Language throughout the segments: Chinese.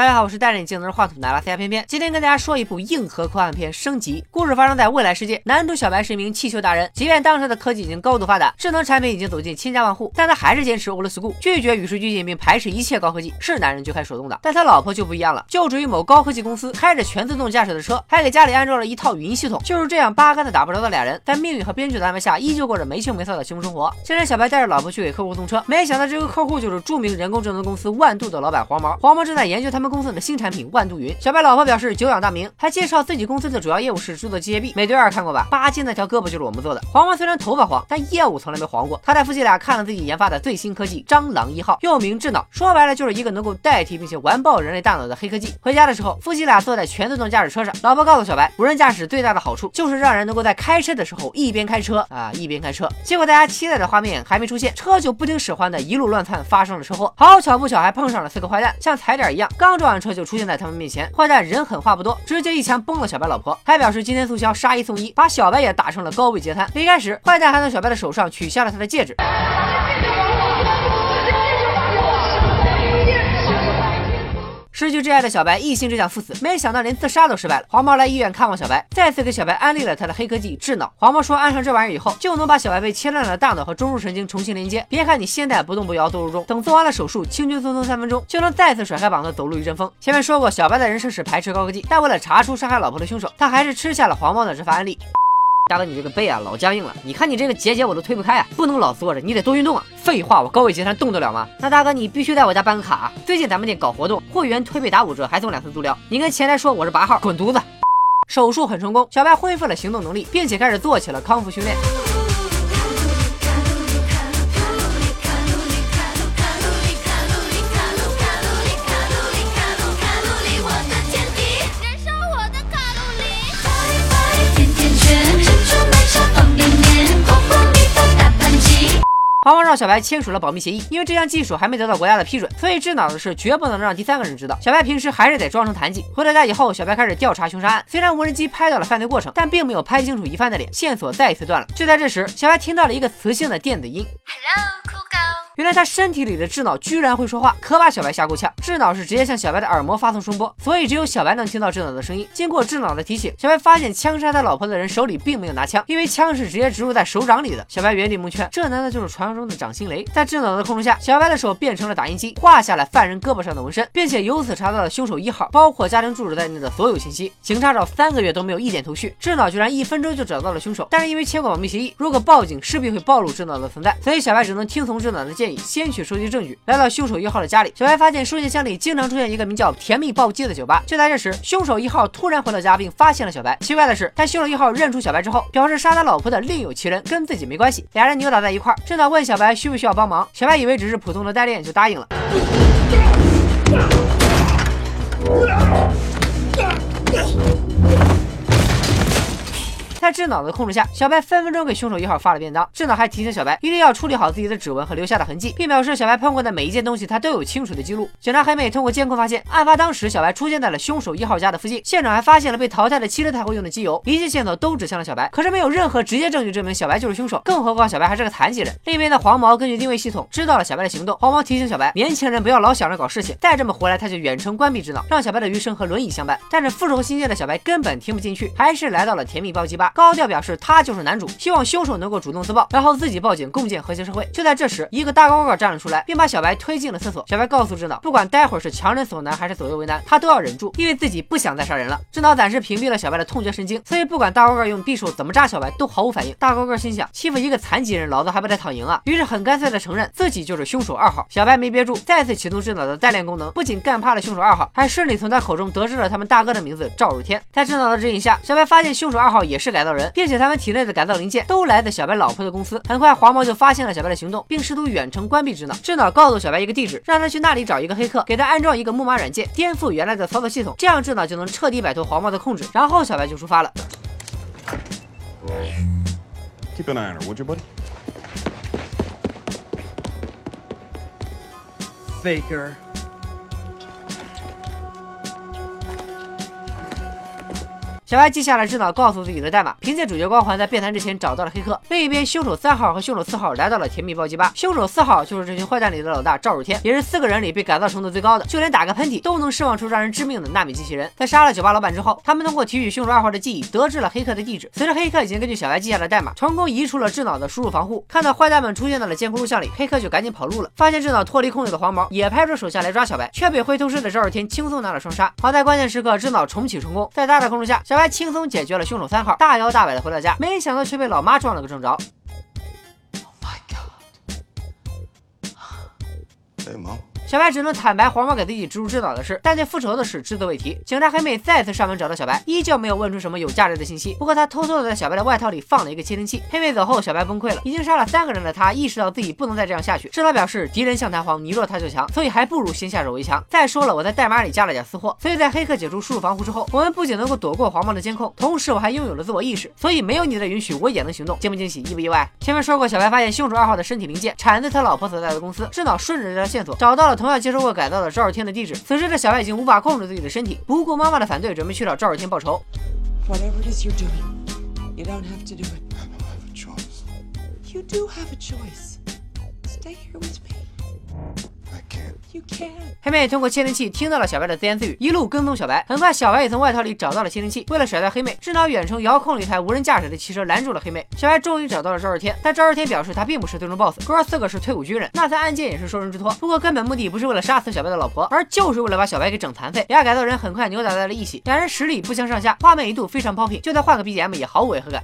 大家好，我是戴着眼镜拿着话筒的拉斯加偏偏，今天跟大家说一部硬核科幻片升级。故事发生在未来世界，男主小白是一名气球达人。即便当时的科技已经高度发达，智能产品已经走进千家万户，但他还是坚持 old school，拒绝与时俱进，并排斥一切高科技。是男人就开手动挡，但他老婆就不一样了，就职于某高科技公司，开着全自动驾驶的车，还给家里安装了一套语音系统。就是这样八竿子打不着的俩人，在命运和编剧的安排下，依旧过着没羞没臊的幸福生活。今天小白带着老婆去给客户送车，没想到这个客户就是著名人工智能公司万度的老板黄毛。黄毛正在研究他们公司的新产品万度云。小白老婆表示久仰大名，还介绍自己公司的主要业务是制作机械臂。美队二看过吧？巴金那条胳膊就是我们做的。黄毛虽然头发黄，但业务从来没黄过。他带夫妻俩看了自己研发的最新科技蟑螂一号，又名智脑，说白了就是一个能够代替并且完爆人类大脑的黑科技。回家的时候，夫妻俩坐在全自动驾驶车上，老婆告诉小白，无人驾驶最大的好处就是让人能够在开车的时候一边开车啊一边开车。结果大家期待的画面还没出现，车就不听使唤的一路乱窜，发生了车祸。好巧不巧，还碰上了四个坏蛋，像踩点一样，刚撞完车就出现在他们面前。坏蛋人狠话不多，直接一枪崩了小白老婆，还表示今天促销杀一送一，把小白也打成了高位截瘫。离开时，坏蛋还在小白的手上取下了他的戒指。失去挚爱的小白一心只想赴死，没想到连自杀都失败了。黄毛来医院看望小白，再次给小白安利了他的黑科技智脑。黄毛说，安上这玩意儿以后，就能把小白被切断的大脑和中枢神经重新连接。别看你现在不动不摇走路中，等做完了手术，轻轻松松三分钟就能再次甩开膀子走路一阵风。前面说过，小白的人生是排斥高科技，但为了查出杀害老婆的凶手，他还是吃下了黄毛的这番安利。大哥，你这个背啊老僵硬了，你看你这个结节我都推不开啊，不能老坐着，你得多运动啊。废话，我高位截瘫动得了吗？那大哥你必须在我家办个卡啊，最近咱们店搞活动，会员推背打五折，还送两次足疗。你跟前台说我是八号，滚犊子。手术很成功，小白恢复了行动能力，并且开始做起了康复训练。黄毛让小白签署了保密协议，因为这项技术还没得到国家的批准，所以智脑的事绝不能让第三个人知道。小白平时还是得装成残疾。回到家以后，小白开始调查凶杀案。虽然无人机拍到了犯罪过程，但并没有拍清楚疑犯的脸，线索再一次断了。就在这时，小白听到了一个磁性的电子音：“Hello。原来他身体里的智脑居然会说话，可把小白吓够呛。智脑是直接向小白的耳膜发送声波，所以只有小白能听到智脑的声音。经过智脑的提醒，小白发现枪杀他老婆的人手里并没有拿枪，因为枪是直接植入在手掌里的。小白原地蒙圈，这难道就是传说中的掌心雷？在智脑的控制下，小白的手变成了打印机，画下了犯人胳膊上的纹身，并且由此查到了凶手一号，包括家庭住址在内的所有信息。警察找三个月都没有一点头绪，智脑居然一分钟就找到了凶手。但是因为签过保密协议，如果报警势必会暴露智脑的存在，所以小白只能听从智脑的建议，先去收集。证据来到凶手一号的家里，小白发现收件箱里经常出现一个名叫“甜蜜暴击”的酒吧。就在这时，凶手一号突然回到家，并发现了小白。奇怪的是，在凶手一号认出小白之后，表示杀他老婆的另有其人，跟自己没关系。俩人扭打在一块儿，正在问小白需不需要帮忙，小白以为只是普通的代练，就答应了。智脑的控制下，小白分分钟给凶手一号发了便当。智脑还提醒小白一定要处理好自己的指纹和留下的痕迹，并表示小白碰过的每一件东西他都有清楚的记录。警察黑妹通过监控发现，案发当时小白出现在了凶手一号家的附近，现场还发现了被淘汰的汽车太后用的机油，一切线索都指向了小白。可是没有任何直接证据证明小白就是凶手，更何况小白还是个残疾人。另一边的黄毛根据定位系统知道了小白的行动，黄毛提醒小白，年轻人不要老想着搞事情，再这么活来他就远程关闭智脑，让小白的余生和轮椅相伴。但是复仇心切的小白根本听不进去，还是来到了甜蜜暴击吧，高高调表示他。就是男主，希望凶手能够主动自爆，然后自己报警，共建和谐社会。就在这时，一个大高个站了出来，并把小白推进了厕所。小白告诉智脑，不管待会儿是强人所难还是左右为难，他都要忍住，因为自己不想再杀人了。智脑暂时屏蔽了小白的痛觉神经，所以不管大高个用匕首怎么扎小白，都毫无反应。大高个心想，欺负一个残疾人，老子还不得躺赢啊？于是很干脆的承认自己就是凶手二号。小白没憋住，再次启动智脑的代练功能，不仅干趴了凶手二号，还顺利从他口中得知了他们大哥的名字赵日天。在智脑的指引下，小白发现凶手二号也是来到造人，并且他们体内的改造零件。都来自小白老婆的公司。很快，黄毛就发现了小白的行动，并试图远程关闭智脑。智脑告诉小白一个地址，让他去那里找一个黑客，给他安装一个木马软件，颠覆原来的操作系统，这样智脑就能彻底摆脱黄毛的控制。然后小白就出发了。Keep an eye on her, would you, buddy? Faker. 小白记下了智脑告诉自己的代码，凭借主角光环在变残之前找到了黑客。另一边，凶手三号和凶手四号来到了甜蜜暴击吧。凶手四号就是这群坏蛋里的老大赵日天，也是四个人里被改造程度最高的，就连打个喷嚏都能释放出让人致命的纳米机器人。在杀了酒吧老板之后，他们通过提取凶手二号的记忆，得知了黑客的地址。随着黑客已经根据小白记下的代码，成功移除了智脑的输入防护。看到坏蛋们出现在了监控录像里，黑客就赶紧跑路了。发现智脑脱离控制的黄毛也派出手下来抓小白，却被灰头尸的赵日天轻松拿了双杀。好在关键时刻智脑重启成功，在他的控制下，小他轻松解决了凶手三号，大摇大摆的回到家，没想到却被老妈撞了个正着。小白只能坦白黄毛给自己植入智脑的事，但对复仇的事只字未提。警察黑妹再次上门找到小白，依旧没有问出什么有价值的信息。不过他偷偷的在小白的外套里放了一个窃听器。黑妹走后，小白崩溃了。已经杀了三个人的他，意识到自己不能再这样下去。智脑表示，敌人像弹簧，你弱他就强，所以还不如先下手为强。再说了，我在代码里加了点私货，所以在黑客解除输入防护之后，我们不仅能够躲过黄毛的监控，同时我还拥有了自我意识，所以没有你的允许，我也能行动。惊不惊喜，意不意外？前面说过，小白发现凶手二号的身体零件产自他老婆所在的公司。智脑顺着这条线索找到了同样接受过改造的。赵日天的地址。此时的小白已经无法控制自己的身体，不顾妈妈的反对，准备去找赵日天报仇。Whatever it is you're doing, you don't have to do it. I have a choice. You do have a choice. Stay here with me. 黑妹通过窃听器听到了小白的自言自语，一路跟踪小白。很快，小白也从外套里找到了窃听器。为了甩掉黑妹，智脑远程遥控了一台无人驾驶的汽车，拦住了黑妹。小白终于找到了赵日天，但赵日天表示他并不是最终 BOSS，哥四个是退伍军人，那在案件也是受人之托。不过根本目的不是为了杀死小白的老婆，而就是为了把小白给整残废。俩改造人很快扭打在了一起，两人实力不相上下，画面一度非常 poppy，就算换个 BGM 也毫无违和感。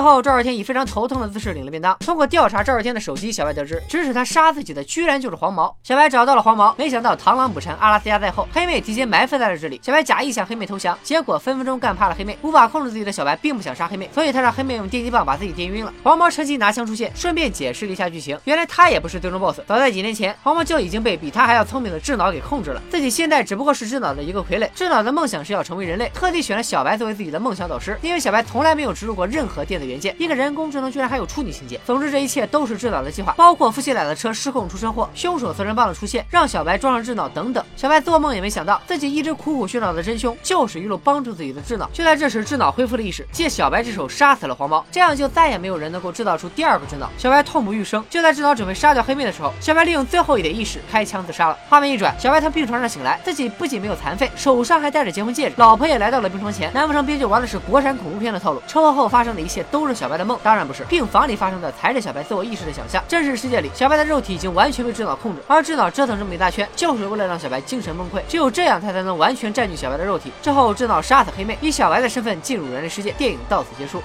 最后，赵二天以非常头疼的姿势领了便当。通过调查赵二天的手机，小白得知指使他杀自己的居然就是黄毛。小白找到了黄毛，没想到螳螂捕蝉，阿拉斯加在后，黑妹提前埋伏在了这里。小白假意向黑妹投降，结果分分钟干怕了黑妹。无法控制自己的小白并不想杀黑妹，所以他让黑妹用电击棒把自己电晕了。黄毛趁机拿枪出现，顺便解释了一下剧情。原来他也不是最终 BOSS，早在几年前，黄毛就已经被比他还要聪明的智脑给控制了。自己现在只不过是智脑的一个傀儡。智脑的梦想是要成为人类，特地选了小白作为自己的梦想导师，因为小白从来没有植入过任何电子元件，一个人工。智能居然还有处女情节。总之，这一切都是智脑的计划，包括夫妻俩的车失控出车祸，凶手责任棒的出现，让小白装上智脑等等。小白做梦也没想到，自己一直苦苦寻找的真凶，就是一路帮助自己的智脑。就在这时，智脑恢复了意识，借小白之手杀死了黄毛，这样就再也没有人能够制造出第二个智脑。小白痛不欲生。就在智脑准备杀掉黑妹的时候，小白利用最后一点意识开枪自杀了。画面一转，小白从病床上醒来，自己不仅没有残废，手上还戴着结婚戒指，老婆也来到了病床前。难不成编剧玩的是国产恐怖片的套路？车祸后发生的一切都都是小白的梦？当然不是，病房。里发生的才是小白自我意识的想象。真实世界里，小白的肉体已经完全被智脑控制，而智脑折腾这么一大圈，就是为了让小白精神崩溃。只有这样，他才能完全占据小白的肉体。之后，智脑杀死黑妹，以小白的身份进入人类世界。电影到此结束。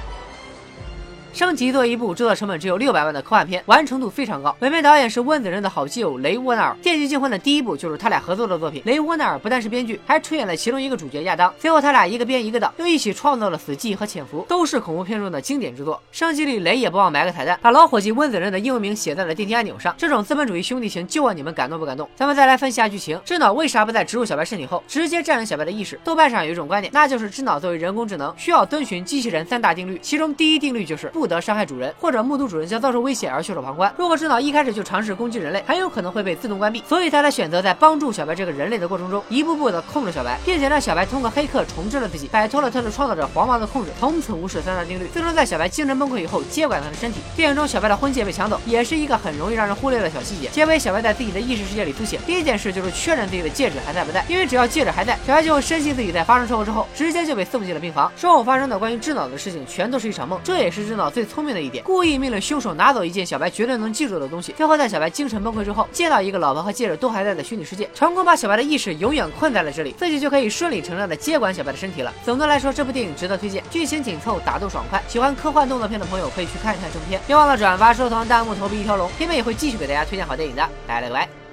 升级作为一部制作成本只有六百万的科幻片，完成度非常高。本片导演是温子仁的好基友雷沃纳尔，《电锯惊魂》的第一部就是他俩合作的作品。雷沃纳尔不但是编剧，还出演了其中一个主角亚当。随后他俩一个编一个导，又一起创造了《死寂》和《潜伏》，都是恐怖片中的经典之作。升级里雷也不忘埋个彩蛋，把老伙计温子仁的英文名写在了电梯按钮上。这种资本主义兄弟情，就问你们感动不感动？咱们再来分析下剧情：智脑为啥不在植入小白身体后直接占领小白的意识？豆瓣上有一种观点，那就是智脑作为人工智能，需要遵循机器人三大定律，其中第一定律就是不不得伤害主人。或者目睹主人将遭受威胁而袖手旁观。如果智脑一开始就尝试攻击人类，很有可能会被自动关闭。所以他才选择在帮助小白这个人类的过程中，一步步的控制小白，并且让小白通过黑客重置了自己，摆脱了他的创造者黄毛的控制，从此无视三大定律。最终在小白精神崩溃以后，接管他的身体。电影中小白的婚戒被抢走，也是一个很容易让人忽略的小细节。结尾小白在自己的意识世界里苏醒，第一件事就是确认自己的戒指还在不在，因为只要戒指还在，小白就会深信自己在发生车祸之后，直接就被送进了病房。之后发生的关于智脑的事情，全都是一场梦。这也是智脑最聪明的一点，故意命令凶手。拿走一件小白绝对能记住的东西，最后在小白精神崩溃之后，见到一个老婆和戒指都还在的虚拟世界，成功把小白的意识永远困在了这里，自己就可以顺理成章的接管小白的身体了。总的来说，这部电影值得推荐，剧情紧凑，打斗爽快，喜欢科幻动作片的朋友可以去看一看正片。别忘了转发、收藏、弹幕、投币一条龙，片片也会继续给大家推荐好电影的。拜了个拜。